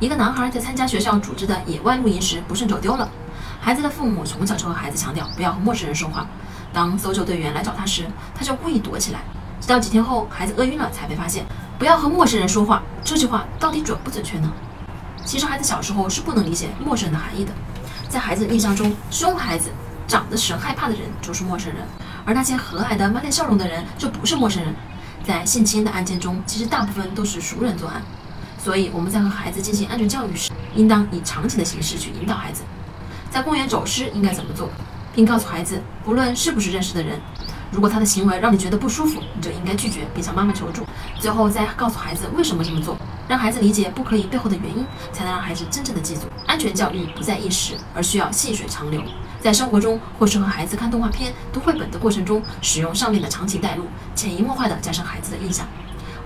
一个男孩在参加学校组织的野外露营时不慎走丢了，孩子的父母从小就和孩子强调不要和陌生人说话。当搜救队员来找他时，他就故意躲起来。直到几天后，孩子饿晕了才被发现。不要和陌生人说话，这句话到底准不准确呢？其实孩子小时候是不能理解陌生人的含义的。在孩子印象中，凶孩子、长得使人害怕的人就是陌生人，而那些和蔼的、满脸笑容的人就不是陌生人。在性侵的案件中，其实大部分都是熟人作案。所以我们在和孩子进行安全教育时，应当以场景的形式去引导孩子。在公园走失应该怎么做，并告诉孩子，不论是不是认识的人，如果他的行为让你觉得不舒服，你就应该拒绝并向妈妈求助。最后再告诉孩子为什么这么做，让孩子理解不可以背后的原因，才能让孩子真正的记住，安全教育不在一时，而需要细水长流。在生活中，或是和孩子看动画片、读绘本的过程中，使用上面的场景带入，潜移默化地加深孩子的印象。